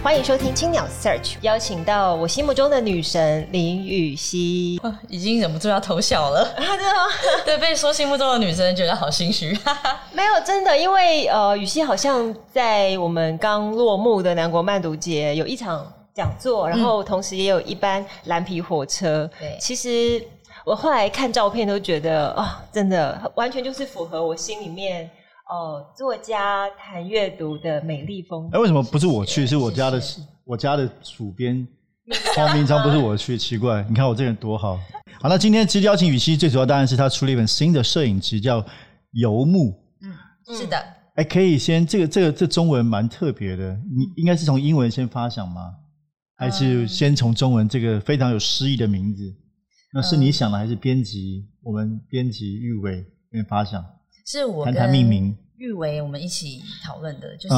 欢迎收听青鸟 Search，邀请到我心目中的女神林予晞，已经忍不住要偷笑了。真的吗？对，被说心目中的女神，觉得好心虚。没有，真的，因为呃，雨熙好像在我们刚落幕的南国漫读节有一场讲座，然后同时也有一班蓝皮火车。对、嗯，其实我后来看照片都觉得，哦，真的完全就是符合我心里面。哦，作家谈阅读的美丽风景。哎，为什么不是我去？是我家的，我家的主编黄明章，不是我去，奇怪。你看我这个人多好。好，那今天其实邀请雨熙，最主要当然是他出了一本新的摄影集，叫《游牧》。嗯，是的。哎，可以先这个这个这中文蛮特别的，你应该是从英文先发想吗？还是先从中文这个非常有诗意的名字？那是你想的，还是编辑我们编辑玉伟那边发想？是我跟玉维我们一起讨论的，就是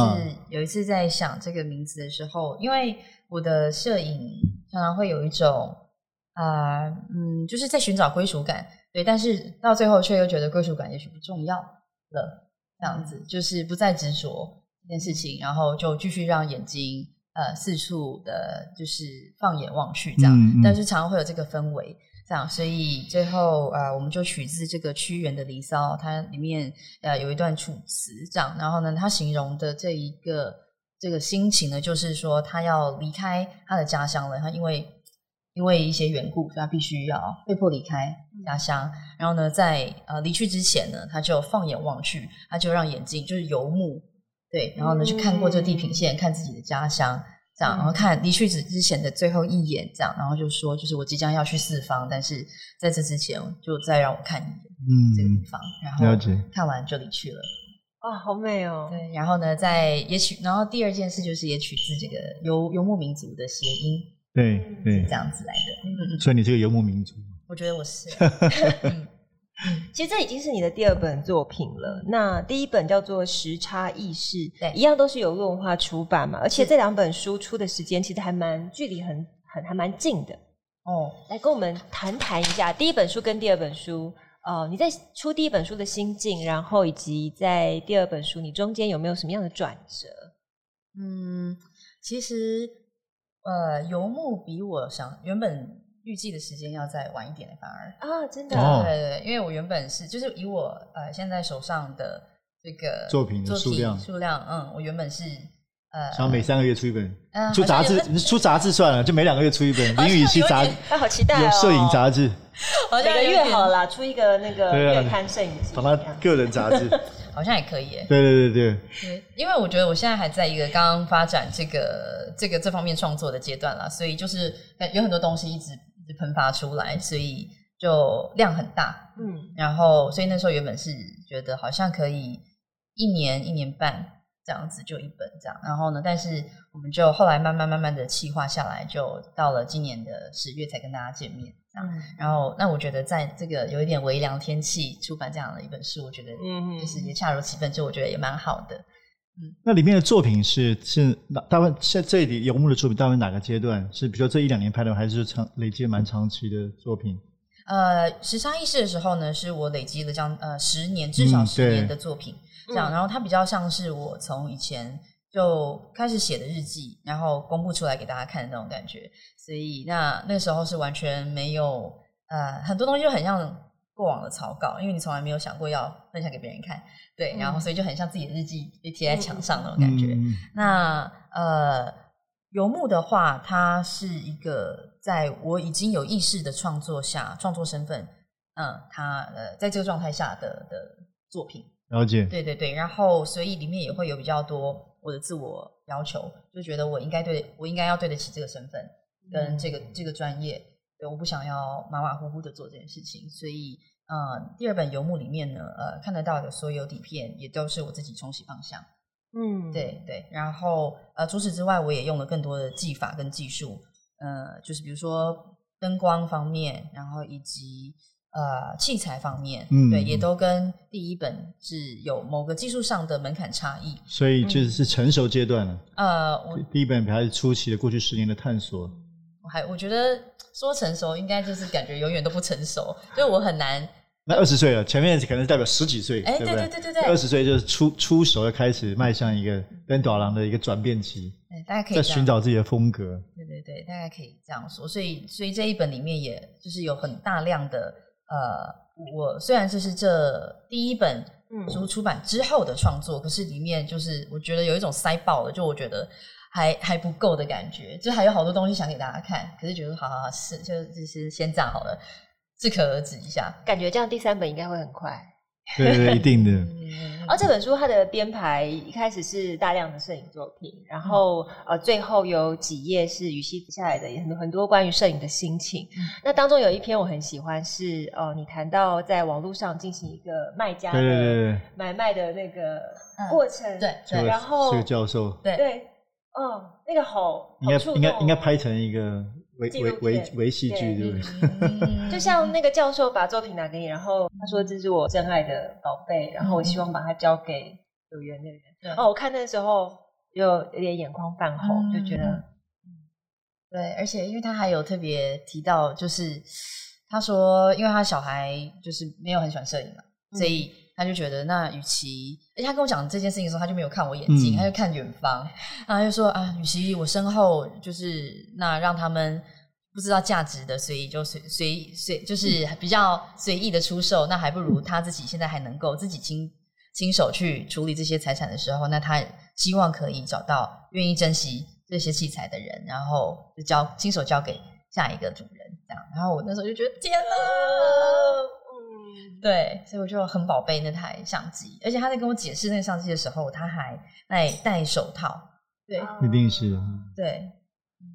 有一次在想这个名字的时候，因为我的摄影常常会有一种啊、呃，嗯，就是在寻找归属感，对，但是到最后却又觉得归属感也许不重要了，这样子就是不再执着这件事情，然后就继续让眼睛呃四处的，就是放眼望去这样，嗯嗯，但是常常会有这个氛围。这样，所以最后呃，我们就取自这个屈原的《离骚》，它里面呃有一段楚辞，这样。然后呢，他形容的这一个这个心情呢，就是说他要离开他的家乡了。他因为因为一些缘故，所以他必须要被迫离开家乡。然后呢，在呃离去之前呢，他就放眼望去，他就让眼睛就是游牧，对，然后呢去看过这地平线，看自己的家乡。这样，然后看离去之之前的最后一眼，这样，然后就说，就是我即将要去四方，但是在这之前，就再让我看一眼，嗯，这个地方，然后看完就离去了。啊，好美哦！对，然后呢，在也取，然后第二件事就是也取自这个游游牧民族的谐音，对对，这样子来的。嗯嗯，所以你是个游牧民族，我觉得我是。其实这已经是你的第二本作品了。那第一本叫做《时差意识》，对，一样都是由论文化出版嘛。而且这两本书出的时间其实还蛮距离很很还蛮近的。哦，来跟我们谈谈一下第一本书跟第二本书。哦，你在出第一本书的心境，然后以及在第二本书，你中间有没有什么样的转折？嗯，其实呃，游牧比我想原本。预计的时间要再晚一点，反而啊，真的，对对对，因为我原本是就是以我呃现在手上的这个作品的数量数量，嗯，我原本是呃想每三个月出一本，嗯出杂志出杂志算了，就每两个月出一本。林予晞杂志，好期待哦！摄影杂志，好像越好了，出一个那个月刊摄影集，把他个人杂志，好像也可以。对对对对，对，因为我觉得我现在还在一个刚刚发展这个这个这方面创作的阶段啦，所以就是有很多东西一直。喷发出来，所以就量很大，嗯，然后所以那时候原本是觉得好像可以一年一年半这样子就一本这样，然后呢，但是我们就后来慢慢慢慢的企划下来，就到了今年的十月才跟大家见面这样，嗯，然后那我觉得在这个有一点微凉天气出版这样的一本书，我觉得嗯，就是也恰如其分，就我觉得也蛮好的。嗯，那里面的作品是是哪？大部分现在这里游牧的作品，大部分哪个阶段？是比如说这一两年拍的，还是长累积蛮长期的作品？呃，十三意识的时候呢，是我累积了将呃十年，至少十年的作品，嗯、这样。然后它比较像是我从以前就开始写的日记，然后公布出来给大家看的那种感觉。所以那那个时候是完全没有呃很多东西就很像。过往的草稿，因为你从来没有想过要分享给别人看，对，然后所以就很像自己的日记被贴在墙上那种感觉。嗯、那呃，游牧的话，它是一个在我已经有意识的创作下，创作身份，嗯，它呃，在这个状态下的的作品。了解。对对对，然后所以里面也会有比较多我的自我要求，就觉得我应该对我应该要对得起这个身份跟这个、嗯、这个专业。对，我不想要马马虎虎的做这件事情，所以，呃，第二本游牧里面呢，呃，看得到的所有底片也都是我自己冲洗方向，嗯，对对，然后，呃，除此之外，我也用了更多的技法跟技术呃，就是比如说灯光方面，然后以及呃器材方面，嗯，对，也都跟第一本是有某个技术上的门槛差异。所以就是成熟阶段了。呃，我第一本还是初期的过去十年的探索。我还我觉得说成熟，应该就是感觉永远都不成熟，所以我很难。那二十岁了，前面可能是代表十几岁，哎，对对对对对，二十岁就是出出手，要开始迈向一个登短廊的一个转变期，对，大家可以在寻找自己的风格。对对对，大家可以这样说。所以，所以这一本里面，也就是有很大量的呃，我虽然这是这第一本书出版之后的创作，嗯、可是里面就是我觉得有一种塞爆了，就我觉得还还不够的感觉，就还有好多东西想给大家看，可是觉得好好好是就就是先这样好了。适可而止一下，感觉这样第三本应该会很快。对对，一定的。而这本书它的编排一开始是大量的摄影作品，然后呃最后有几页是雨熙写下来的很多很多关于摄影的心情。那当中有一篇我很喜欢，是哦你谈到在网络上进行一个卖家的买卖的那个过程，对对。然后这个教授，对对，哦那个好，应该应该应该拍成一个。微微微戏剧对不对？就像那个教授把作品拿给你，然后他说，这是我真爱的宝贝，然后我希望把它交给有缘的人。对。哦，我看那时候有有点眼眶泛红，就觉得，对，而且因为他还有特别提到，就是他说，因为他小孩就是没有很喜欢摄影嘛，所以他就觉得，那与其，而且他跟我讲这件事情的时候，他就没有看我眼睛，他就看远方，然后他就说啊，与其我身后就是那让他们。不知道价值的，所以就随随随，就是比较随意的出售。那还不如他自己现在还能够自己亲亲手去处理这些财产的时候，那他希望可以找到愿意珍惜这些器材的人，然后就交亲手交给下一个主人，这样。然后我那时候就觉得天哪，嗯，对，所以我就很宝贝那台相机。而且他在跟我解释那个相机的时候，他还戴戴手套，对，一定是，对。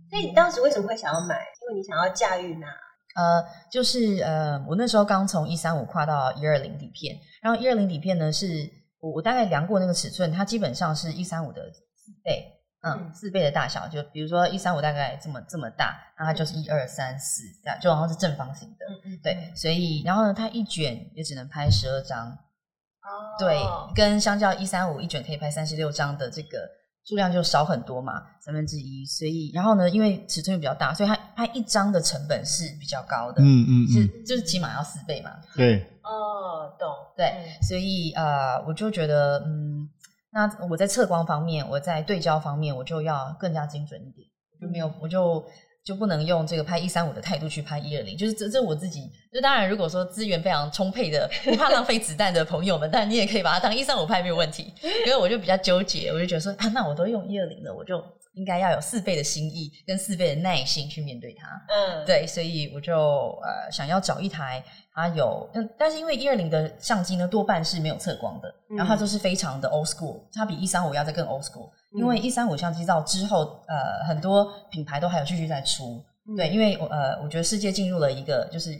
所以你当时为什么会想要买？因为你想要驾驭呢？呃，就是呃，我那时候刚从一三五跨到一二零底片，然后一二零底片呢，是我我大概量过那个尺寸，它基本上是一三五的四倍，嗯，四倍的大小。就比如说一三五大概这么这么大，然后它就是一二三四这样，就好像是正方形的，嗯嗯，对。所以然后呢，它一卷也只能拍十二张，哦，对，跟相较一三五一卷可以拍三十六张的这个。数量就少很多嘛，三分之一，所以然后呢，因为尺寸比较大，所以它拍一张的成本是比较高的，嗯嗯，是就是起码要四倍嘛。对，哦，懂，对，所以呃，我就觉得，嗯，那我在测光方面，我在对焦方面，我就要更加精准一点，就没有，我就。就不能用这个拍一三五的态度去拍一二零，就是这这我自己。就当然，如果说资源非常充沛的，不怕浪费子弹的朋友们，但你也可以把它当一三五拍没有问题。因为我就比较纠结，我就觉得说啊，那我都用一二零了，我就应该要有四倍的心意跟四倍的耐心去面对它。嗯，对，所以我就呃想要找一台它有，嗯，但是因为一二零的相机呢多半是没有测光的，然后它就是非常的 old school，它比一三五要再更 old school。因为一三五相机到之后，呃，很多品牌都还有继续在出，嗯、对，因为我呃，我觉得世界进入了一个就是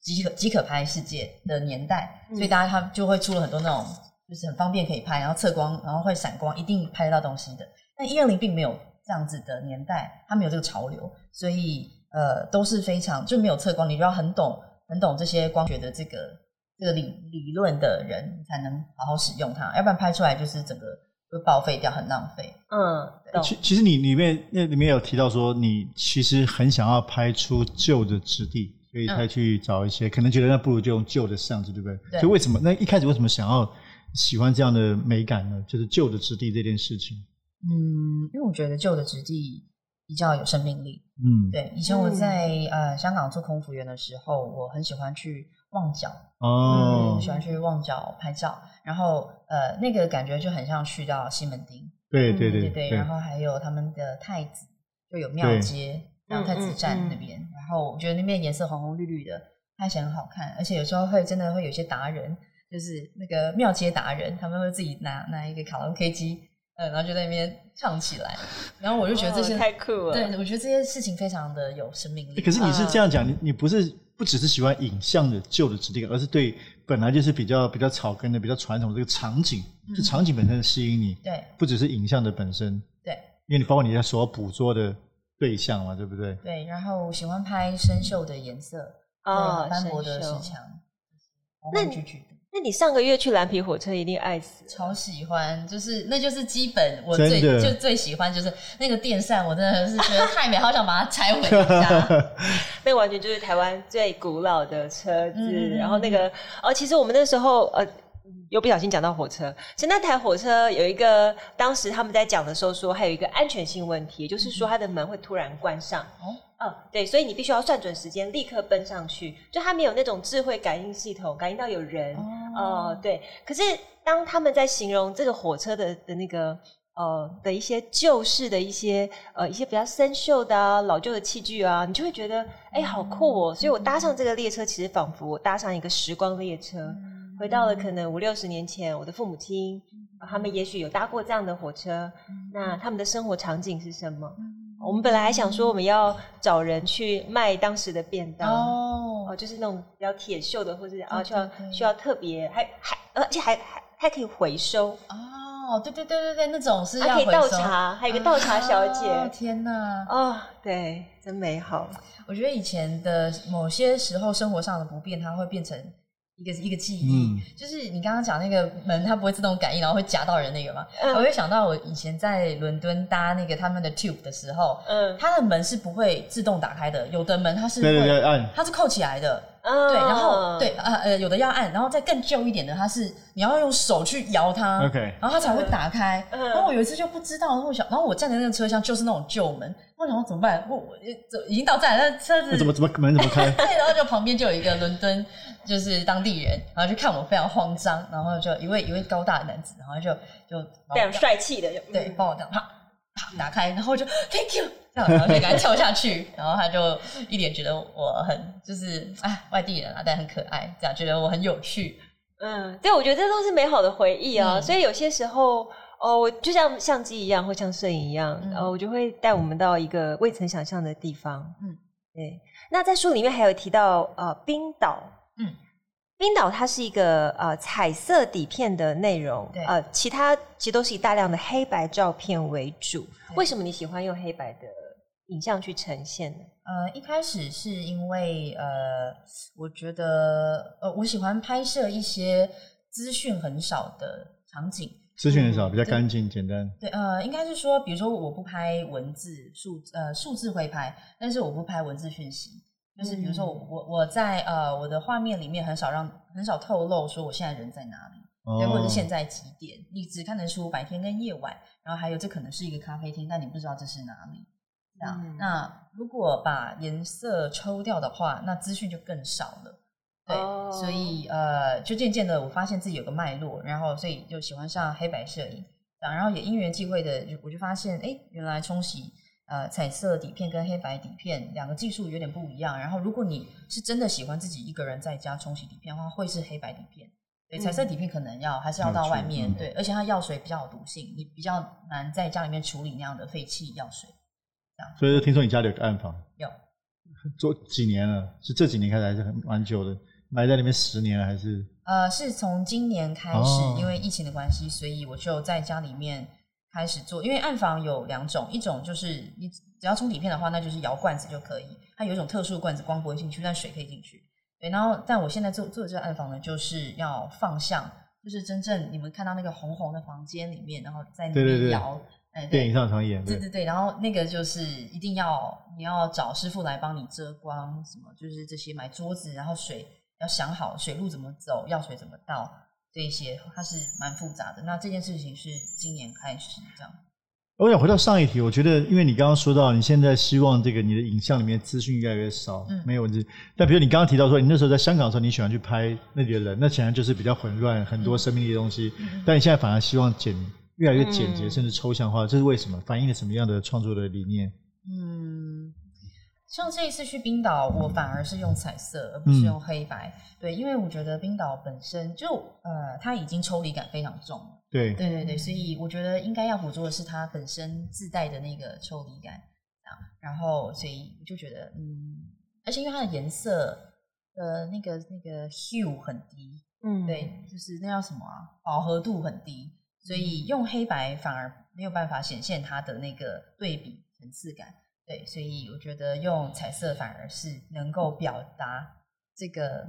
即可即可拍世界的年代，嗯、所以大家他就会出了很多那种就是很方便可以拍，然后测光，然后会闪光，一定拍得到东西的。但一二零并没有这样子的年代，它没有这个潮流，所以呃，都是非常就没有测光，你就要很懂很懂这些光学的这个这个理理论的人才能好好使用它，要不然拍出来就是整个。会报废掉，很浪费。嗯，其其实你里面那里面有提到说，你其实很想要拍出旧的质地，所以才去找一些，嗯、可能觉得那不如就用旧的相机，对不对？对。所以为什么那一开始为什么想要喜欢这样的美感呢？就是旧的质地这件事情。嗯，因为我觉得旧的质地比较有生命力。嗯，对。以前我在、嗯、呃香港做空服员的时候，我很喜欢去。旺角哦、嗯，喜欢去旺角拍照，然后呃，那个感觉就很像去到西门町，对对对对对，然后还有他们的太子，就有庙街，然后太子站那边，嗯嗯嗯、然后我觉得那边颜色红红绿绿的，拍起来很好看，而且有时候会真的会有些达人，就是那个庙街达人，他们会自己拿拿一个卡拉 OK 机，呃，然后就在那边唱起来，然后我就觉得这些、哦、太酷了，对，我觉得这些事情非常的有生命力。可是你是这样讲，你、嗯、你不是。不只是喜欢影像的旧的质地，而是对本来就是比较比较草根的、比较传统的这个场景，是、嗯、场景本身吸引你。对，不只是影像的本身。对，因为你包括你在所捕捉的的对象嘛，对不对？对，然后喜欢拍生锈的颜色啊，斑驳的石墙，那你那你上个月去蓝皮火车一定爱死，超喜欢，就是那就是基本，我最就最喜欢就是那个电扇，我真的是觉得太美，好想把它拆回家。那完全就是台湾最古老的车子，嗯、然后那个哦，其实我们那时候呃。又不小心讲到火车，其实那台火车有一个，当时他们在讲的时候说，还有一个安全性问题，就是说它的门会突然关上。哦，嗯，对，所以你必须要算准时间，立刻奔上去。就它没有那种智慧感应系统，感应到有人。哦、呃，对。可是当他们在形容这个火车的的那个呃的一些旧式的一些呃一些比较生锈的啊老旧的器具啊，你就会觉得哎、欸、好酷哦。所以我搭上这个列车，其实仿佛我搭上一个时光列车。回到了可能五六十年前，我的父母亲，他们也许有搭过这样的火车。那他们的生活场景是什么？我们本来还想说，我们要找人去卖当时的便当哦，就是那种比较铁锈的，或者啊需要需要特别，还还而且还还还可以回收哦。对对对对对，那种是要可以倒茶，还有一个倒茶小姐。天哪！哦，对，真美好。我觉得以前的某些时候生活上的不便，它会变成。一个一个记忆，嗯、就是你刚刚讲那个门，它不会自动感应，然后会夹到人那个嘛？嗯、我会想到我以前在伦敦搭那个他们的 Tube 的时候，嗯，它的门是不会自动打开的，有的门它是会，对对对，按，它是扣起来的。嗯、对，然后对，呃呃，有的要按，然后再更旧一点的，它是你要用手去摇它，OK，然后它才会打开。嗯、然后我有一次就不知道，然后我想，然后我站在那个车厢就是那种旧门，我想说怎么办？我我已经到站了，那车子怎么怎么门怎么开？对，然后就旁边就有一个伦敦就是当地人，然后就看我非常慌张，然后就一位一位高大的男子，然后就就非常帅气的，对，帮我这样啪啪打开，然后就 Thank you 这样。然后就赶快跳下去，然后他就一脸觉得我很就是哎外地人啊，但很可爱，这样觉得我很有趣。嗯，对，我觉得这都是美好的回忆啊。嗯、所以有些时候，哦，我就像相机一样，或像摄影一样，嗯、哦，我就会带我们到一个未曾想象的地方。嗯，对。那在书里面还有提到呃冰岛，嗯，冰岛它是一个呃彩色底片的内容，对呃，其他其实都是以大量的黑白照片为主。对为什么你喜欢用黑白的？影像去呈现呢，呃，一开始是因为呃，我觉得呃，我喜欢拍摄一些资讯很少的场景，资讯很少，比较干净简单。对，呃，应该是说，比如说我不拍文字数呃数字会拍，但是我不拍文字讯息，就是比如说我、嗯、我我在呃我的画面里面很少让很少透露说我现在人在哪里，对，或者是现在几点，你只看得出白天跟夜晚，然后还有这可能是一个咖啡厅，但你不知道这是哪里。嗯、那如果把颜色抽掉的话，那资讯就更少了。对，哦、所以呃，就渐渐的我发现自己有个脉络，然后所以就喜欢上黑白摄影。然后也因缘际会的，我就发现，哎，原来冲洗呃彩色底片跟黑白底片两个技术有点不一样。然后如果你是真的喜欢自己一个人在家冲洗底片的话，会是黑白底片。对，彩色底片可能要还是要到外面。嗯、对，而且它药水比较有毒性，你比较难在家里面处理那样的废弃药水。所以，听说你家里有个暗房，有 做几年了？是这几年开始，还是很蛮久的？埋在里面十年了，还是？呃，是从今年开始，哦、因为疫情的关系，所以我就在家里面开始做。因为暗房有两种，一种就是你只要冲底片的话，那就是摇罐子就可以。它有一种特殊的罐子，光不会进去，但水可以进去。对，然后但我现在做做的这个暗房呢，就是要放相，就是真正你们看到那个红红的房间里面，然后在里面摇。哎，电影上常演。对对对，然后那个就是一定要你要找师傅来帮你遮光，什么就是这些买桌子，然后水要想好水路怎么走，药水怎么倒，这些它是蛮复杂的。那这件事情是今年开始这样。我想回到上一题，我觉得因为你刚刚说到你现在希望这个你的影像里面资讯越来越少，嗯，没有问题。但比如你刚刚提到说你那时候在香港的时候你喜欢去拍那里的人，那显然就是比较混乱，很多生命力的东西。嗯，但你现在反而希望简。越来越简洁，甚至抽象化，嗯、这是为什么？反映了什么样的创作的理念？嗯，像这一次去冰岛，我反而是用彩色，而不是用黑白。嗯、对，因为我觉得冰岛本身就呃，它已经抽离感非常重。对，对对对，所以我觉得应该要捕捉的是它本身自带的那个抽离感啊。然后，所以我就觉得，嗯，而且因为它的颜色呃，那个那个 hue 很低，嗯，对，就是那叫什么啊？饱和度很低。所以用黑白反而没有办法显现它的那个对比层次感，对，所以我觉得用彩色反而是能够表达这个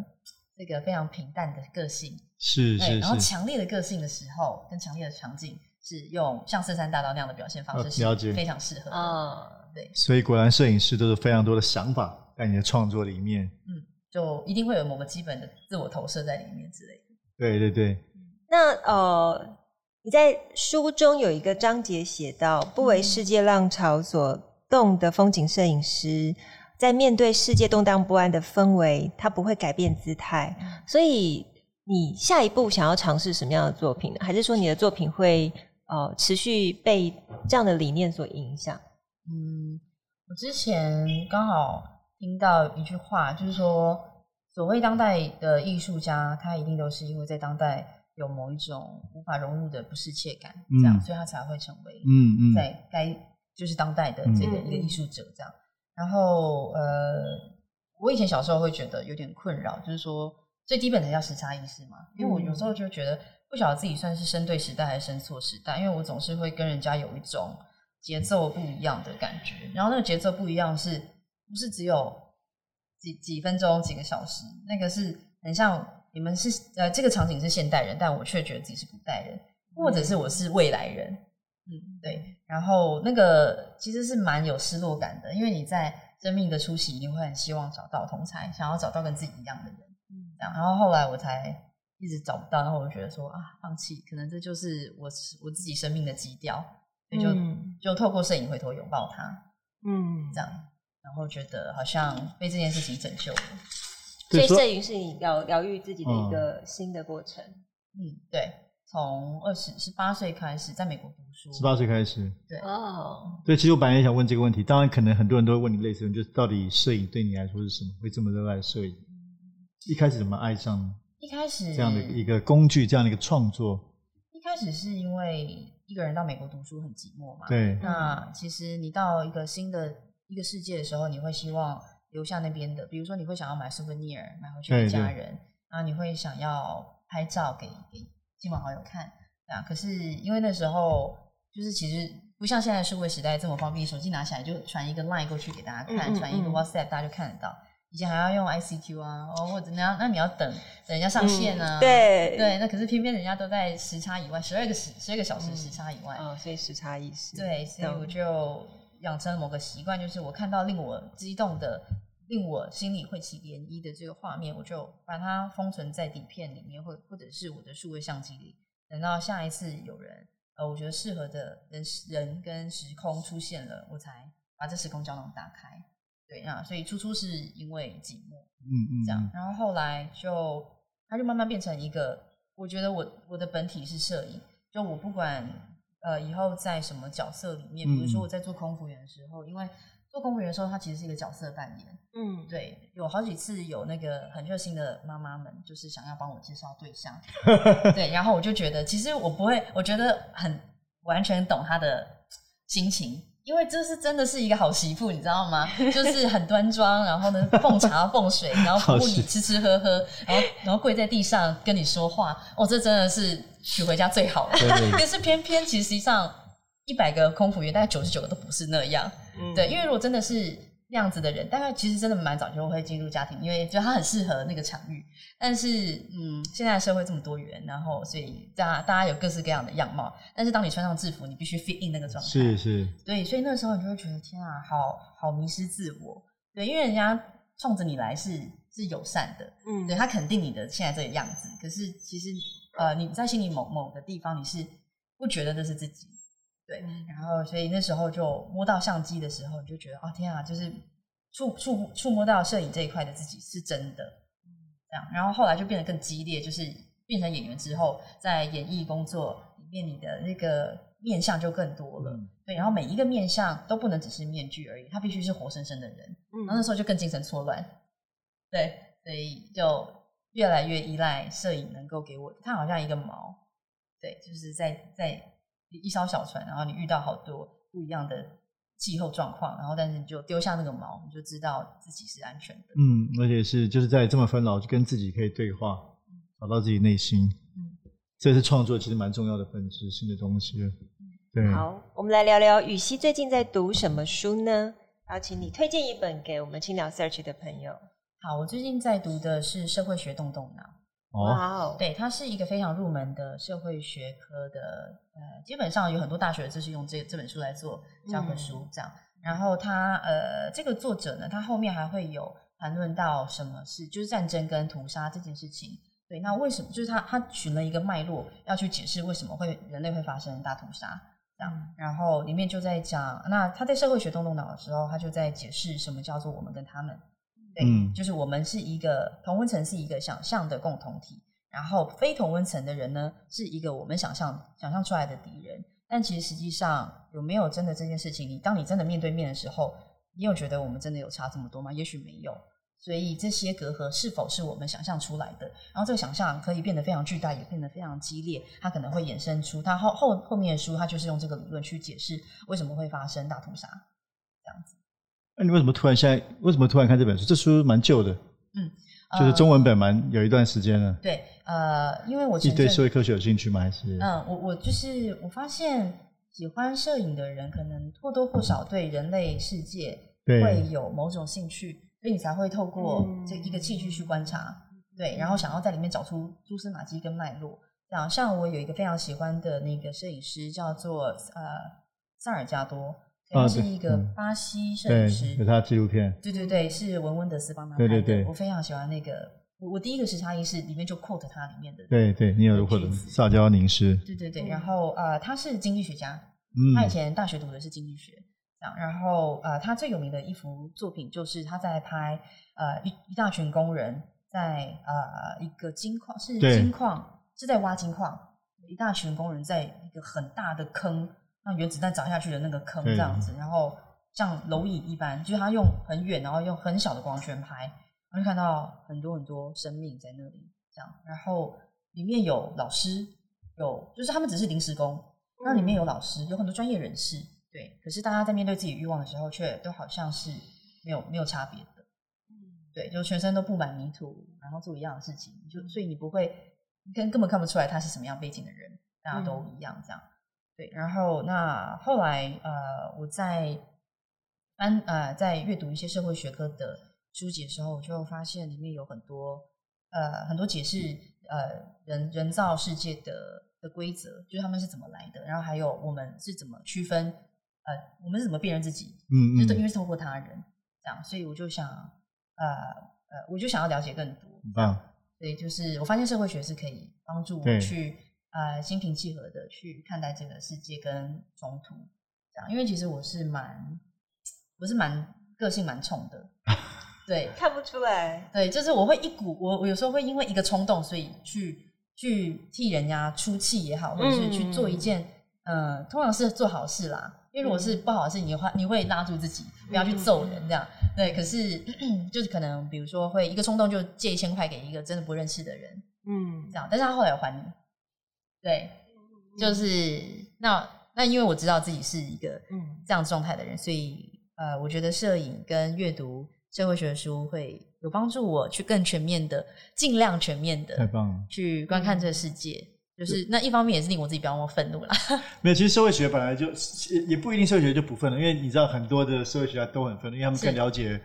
这个非常平淡的个性，是是，是，然后强烈的个性的时候，跟强烈的场景是用像深山大道那样的表现方式，是非常适合的啊。对，所以果然摄影师都是非常多的想法在你的创作里面，嗯，就一定会有某个基本的自我投射在里面之类的。对对对。那呃，你在书中有一个章节写到，不为世界浪潮所动的风景摄影师，在面对世界动荡不安的氛围，他不会改变姿态。所以，你下一步想要尝试什么样的作品呢？还是说你的作品会呃持续被这样的理念所影响？嗯，我之前刚好听到一句话，就是说，所谓当代的艺术家，他一定都是因为在当代。有某一种无法融入的不适切感，这样，嗯、所以他才会成为嗯嗯，在该就是当代的这个一个艺术者这样。然后呃，我以前小时候会觉得有点困扰，就是说最基本的叫时差意识嘛，因为我有时候就觉得不晓得自己算是生对时代还是生错时代，因为我总是会跟人家有一种节奏不一样的感觉，然后那个节奏不一样是不是只有几几分钟几个小时？那个是很像。你们是呃，这个场景是现代人，但我却觉得自己是古代人，或者是我是未来人，嗯，对。然后那个其实是蛮有失落感的，因为你在生命的初期一定会很希望找到同才，想要找到跟自己一样的人，嗯，这样。然后后来我才一直找不到，然后我就觉得说啊，放弃，可能这就是我我自己生命的基调，所以就、嗯、就透过摄影回头拥抱它，嗯，这样，然后觉得好像被这件事情拯救了。所以摄影是你疗疗愈自己的一个新的过程。嗯，对，从二十十八岁开始在美国读书，十八岁开始，对哦，对，其实我本来也想问这个问题，当然可能很多人都会问你类似的，就是到底摄影对你来说是什么？会这么热爱摄影？一开始怎么爱上？一开始这样的一个工具，这样的一个创作。一开始是因为一个人到美国读书很寂寞嘛，对。那其实你到一个新的一个世界的时候，你会希望。留下那边的，比如说你会想要买 souvenir 买回去给家人，然后你会想要拍照给给亲朋好友看，啊，可是因为那时候就是其实不像现在数位时代这么方便，手机拿起来就传一个 line 过去给大家看，传、一个 WhatsApp 大家就看得到。以前还要用 ICQ 啊，哦或者那样，那你要等等人家上线啊，嗯、对对，那可是偏偏人家都在时差以外，十二个时十二个小时时差以外，啊、嗯哦，所以时差意识，对，所以我就。养成了某个习惯，就是我看到令我激动的、令我心里会起涟漪的这个画面，我就把它封存在底片里面，或或者是我的数位相机里。等到下一次有人，呃，我觉得适合的人、人跟时空出现了，我才把这时空胶囊打开。对啊，所以初初是因为寂寞，嗯嗯，这样，然后后来就它就慢慢变成一个，我觉得我我的本体是摄影，就我不管。呃，以后在什么角色里面？比如说我在做空服员的时候，嗯、因为做公务员的时候，它其实是一个角色扮演。嗯，对，有好几次有那个很热心的妈妈们，就是想要帮我介绍对象。对，然后我就觉得，其实我不会，我觉得很完全懂她的心情。因为这是真的是一个好媳妇，你知道吗？就是很端庄，然后呢，奉茶 奉水，然后服务你吃吃喝喝，然后然后跪在地上跟你说话。哦，这真的是娶回家最好的。可是偏偏其实实际上一百个空服员，大概九十九个都不是那样。嗯、对，因为如果真的是。那样子的人，大概其实真的蛮早就会进入家庭，因为觉得他很适合那个场域。但是，嗯，现在社会这么多元，然后所以大家大家有各式各样的样貌。但是，当你穿上制服，你必须 fit in 那个状态。是是。对，所以那时候你就会觉得天啊，好好迷失自我。对，因为人家冲着你来是是友善的，嗯，对他肯定你的现在这个样子。可是其实呃，你在心里某某个地方你是不觉得这是自己。对，然后所以那时候就摸到相机的时候，你就觉得哦天啊，就是触触触摸到摄影这一块的自己是真的，这样。然后后来就变得更激烈，就是变成演员之后，在演艺工作里面，你的那个面相就更多了。嗯、对，然后每一个面相都不能只是面具而已，他必须是活生生的人。嗯，然后那时候就更精神错乱。对，所以就越来越依赖摄影能够给我，它好像一个锚。对，就是在在。一艘小船，然后你遇到好多不一样的气候状况，然后但是你就丢下那个锚，你就知道自己是安全的。嗯，而且是就是在这么纷扰，就跟自己可以对话，找到自己内心。嗯，这是创作其实蛮重要的本质性的东西。对，好，我们来聊聊予晞最近在读什么书呢？好，请你推荐一本给我们青鸟 Search 的朋友。好，我最近在读的是《社会学动动脑》。哇哦，对，它是一个非常入门的社会学科的，呃，基本上有很多大学就是用这这本书来做教科书这样。嗯、然后它，呃，这个作者呢，他后面还会有谈论到什么是就是战争跟屠杀这件事情。对，那为什么就是他他寻了一个脉络要去解释为什么会人类会发生大屠杀这样。然后里面就在讲，那他在社会学动动脑的时候，他就在解释什么叫做我们跟他们。对，嗯、就是我们是一个同温层，是一个想象的共同体，然后非同温层的人呢，是一个我们想象想象出来的敌人。但其实实际上有没有真的这件事情？你当你真的面对面的时候，你有觉得我们真的有差这么多吗？也许没有。所以这些隔阂是否是我们想象出来的？然后这个想象可以变得非常巨大，也变得非常激烈。它可能会衍生出它后后后面的书，它就是用这个理论去解释为什么会发生大屠杀子。那你为什么突然现在为什么突然看这本书？这书蛮旧的，嗯，呃、就是中文本蛮有一段时间了。对，呃，因为我你对社会科学有兴趣吗？还是嗯，我我就是我发现喜欢摄影的人，可能或多或少对人类世界会有某种兴趣，所以你才会透过这一个器具去观察，嗯、对，然后想要在里面找出蛛丝马迹跟脉络。这样，像我有一个非常喜欢的那个摄影师，叫做呃萨尔加多。他是一个巴西摄影师，有他的纪录片。对对对，是文温德斯帮他拍的。对对对，我非常喜欢那个。我我第一个时差仪是里面就 quote 他里面的。对对，你有 quote 萨迦宁斯。对对对，然后呃，他是经济学家，他以前大学读的是经济学，这样。然后呃，他最有名的一幅作品就是他在拍呃一一大群工人在呃一个金矿是金矿是在挖金矿，一大群工人在一个很大的坑。那原子弹砸下去的那个坑这样子，然后像蝼蚁一般，就是他用很远，然后用很小的光圈拍，然后就看到很多很多生命在那里这样。然后里面有老师，有就是他们只是临时工，那里面有老师，有很多专业人士，对。可是大家在面对自己欲望的时候，却都好像是没有没有差别的，对，就全身都布满泥土，然后做一样的事情，就所以你不会，你根根本看不出来他是什么样背景的人，大家都一样这样。对，然后那后来呃，我在翻呃在阅读一些社会学科的书籍的时候，我就发现里面有很多呃很多解释呃人人造世界的的规则，就是他们是怎么来的，然后还有我们是怎么区分呃我们是怎么辨认自己，嗯，嗯，就是因为是透过他人这样，所以我就想呃呃我就想要了解更多，嗯，所以就是我发现社会学是可以帮助我去。呃，心平气和的去看待这个世界跟冲突，这样，因为其实我是蛮，我是蛮个性蛮冲的，对，看不出来，对，就是我会一股，我我有时候会因为一个冲动，所以去去替人家出气也好，或者是去做一件，嗯、呃，通常是做好事啦，因为如果是不好的事，你会你会拉住自己，不要去揍人这样，对，可是就是可能比如说会一个冲动就借一千块给一个真的不认识的人，嗯，这样，但是他后来有还你。对，就是那那，因为我知道自己是一个这样状态的人，所以呃，我觉得摄影跟阅读社会学的书会有帮助我去更全面的、尽量全面的，太棒了，去观看这个世界。就是那一方面也是令我自己不要那么愤怒啦。没有，其实社会学本来就也不一定社会学就不愤怒，因为你知道很多的社会学家都很愤怒，因为他们更了解。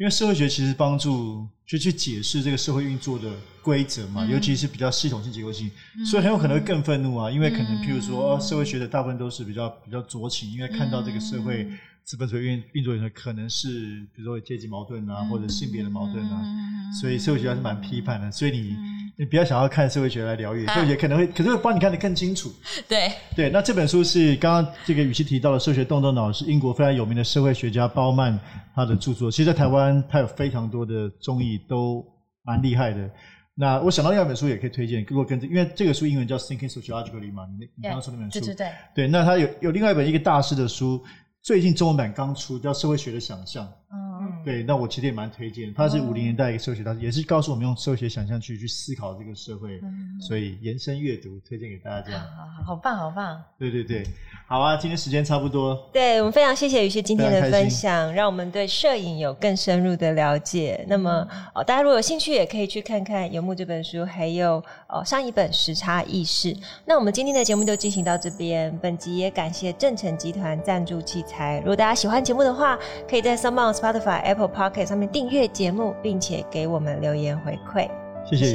因为社会学其实帮助就去解释这个社会运作的规则嘛，嗯、尤其是比较系统性、结构性，嗯、所以很有可能会更愤怒啊。因为可能譬如说，嗯、社会学的大部分都是比较比较酌情，因为看到这个社会资本主义运运作的可能是比如说阶级矛盾啊，或者性别的矛盾啊，嗯、所以社会学还是蛮批判的。所以你。你不要想要看社会学来疗愈，社会学可能会，可是会帮你看得更清楚。对对，那这本书是刚刚这个语气提到的《社会学动动脑》，是英国非常有名的社会学家鲍曼他的著作。其实，在台湾他有非常多的综艺都蛮厉害的。那我想到另外一本书也可以推荐，如果跟这，因为这个书英文叫《Thinking Sociologically》嘛，你你刚刚说那本书，对对对，对，那他有有另外一本一个大师的书，最近中文版刚出，叫《社会学的想象》。嗯。对，那我其实也蛮推荐。它是五零年代一个社会学大师，也是告诉我们用社会学想象去去思考这个社会，嗯所以延伸阅读推荐给大家。这样，好好好棒，好棒。对对对，好啊，今天时间差不多。对，我们非常谢谢宇轩今天的分享，让我们对摄影有更深入的了解。那么，哦，大家如果有兴趣，也可以去看看《游牧》这本书，还有哦上一本《时差意识》。那我们今天的节目就进行到这边。本集也感谢正成集团赞助器材。如果大家喜欢节目的话，可以在 SoundOn、Spotify、Apple Podcast 上面订阅节目，并且给我们留言回馈。谢谢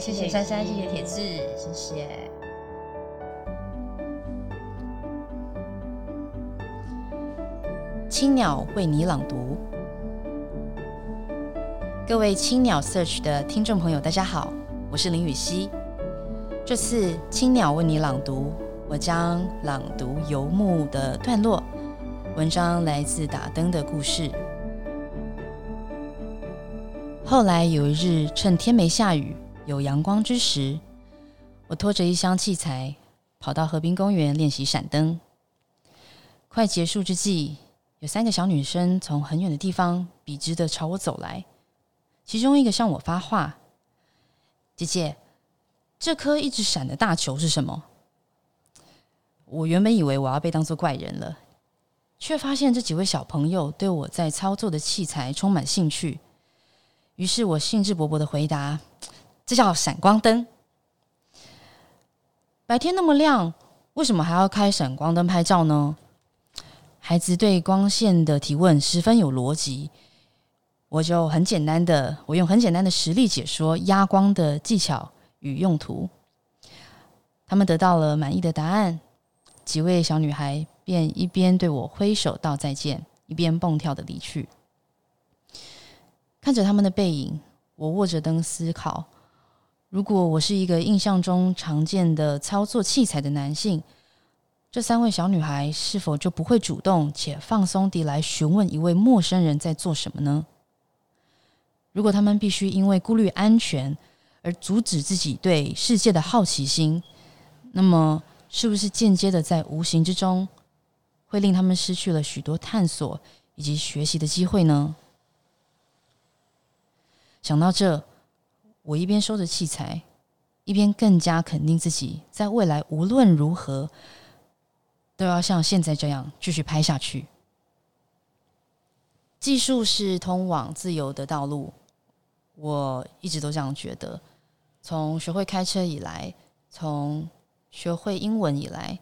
谢谢珊珊，谢谢铁志，谢谢。青鸟为你朗读，各位青鸟 Search 的听众朋友，大家好，我是林予晞。这次青鸟为你朗读，我将朗读游牧的段落。文章来自打灯的故事。后来有一日，趁天没下雨、有阳光之时，我拖着一箱器材，跑到河滨公园练习闪灯。快结束之际。有三个小女生从很远的地方笔直的朝我走来，其中一个向我发话：“姐姐，这颗一直闪的大球是什么？”我原本以为我要被当作怪人了，却发现这几位小朋友对我在操作的器材充满兴趣。于是我兴致勃勃的回答：“这叫闪光灯。白天那么亮，为什么还要开闪光灯拍照呢？”孩子对光线的提问十分有逻辑，我就很简单的，我用很简单的实例解说压光的技巧与用途。他们得到了满意的答案，几位小女孩便一边对我挥手道再见，一边蹦跳的离去。看着他们的背影，我握着灯思考：如果我是一个印象中常见的操作器材的男性。这三位小女孩是否就不会主动且放松地来询问一位陌生人在做什么呢？如果他们必须因为顾虑安全而阻止自己对世界的好奇心，那么是不是间接的在无形之中会令他们失去了许多探索以及学习的机会呢？想到这，我一边收着器材，一边更加肯定自己在未来无论如何。都要像现在这样继续拍下去。技术是通往自由的道路，我一直都这样觉得。从学会开车以来，从学会英文以来，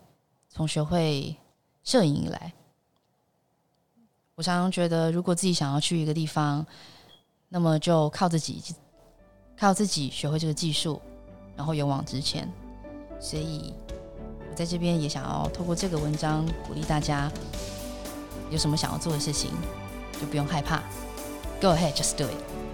从学会摄影以来，我常常觉得，如果自己想要去一个地方，那么就靠自己，靠自己学会这个技术，然后勇往直前。所以。在这边也想要透过这个文章鼓励大家，有什么想要做的事情，就不用害怕，Go ahead, just do it。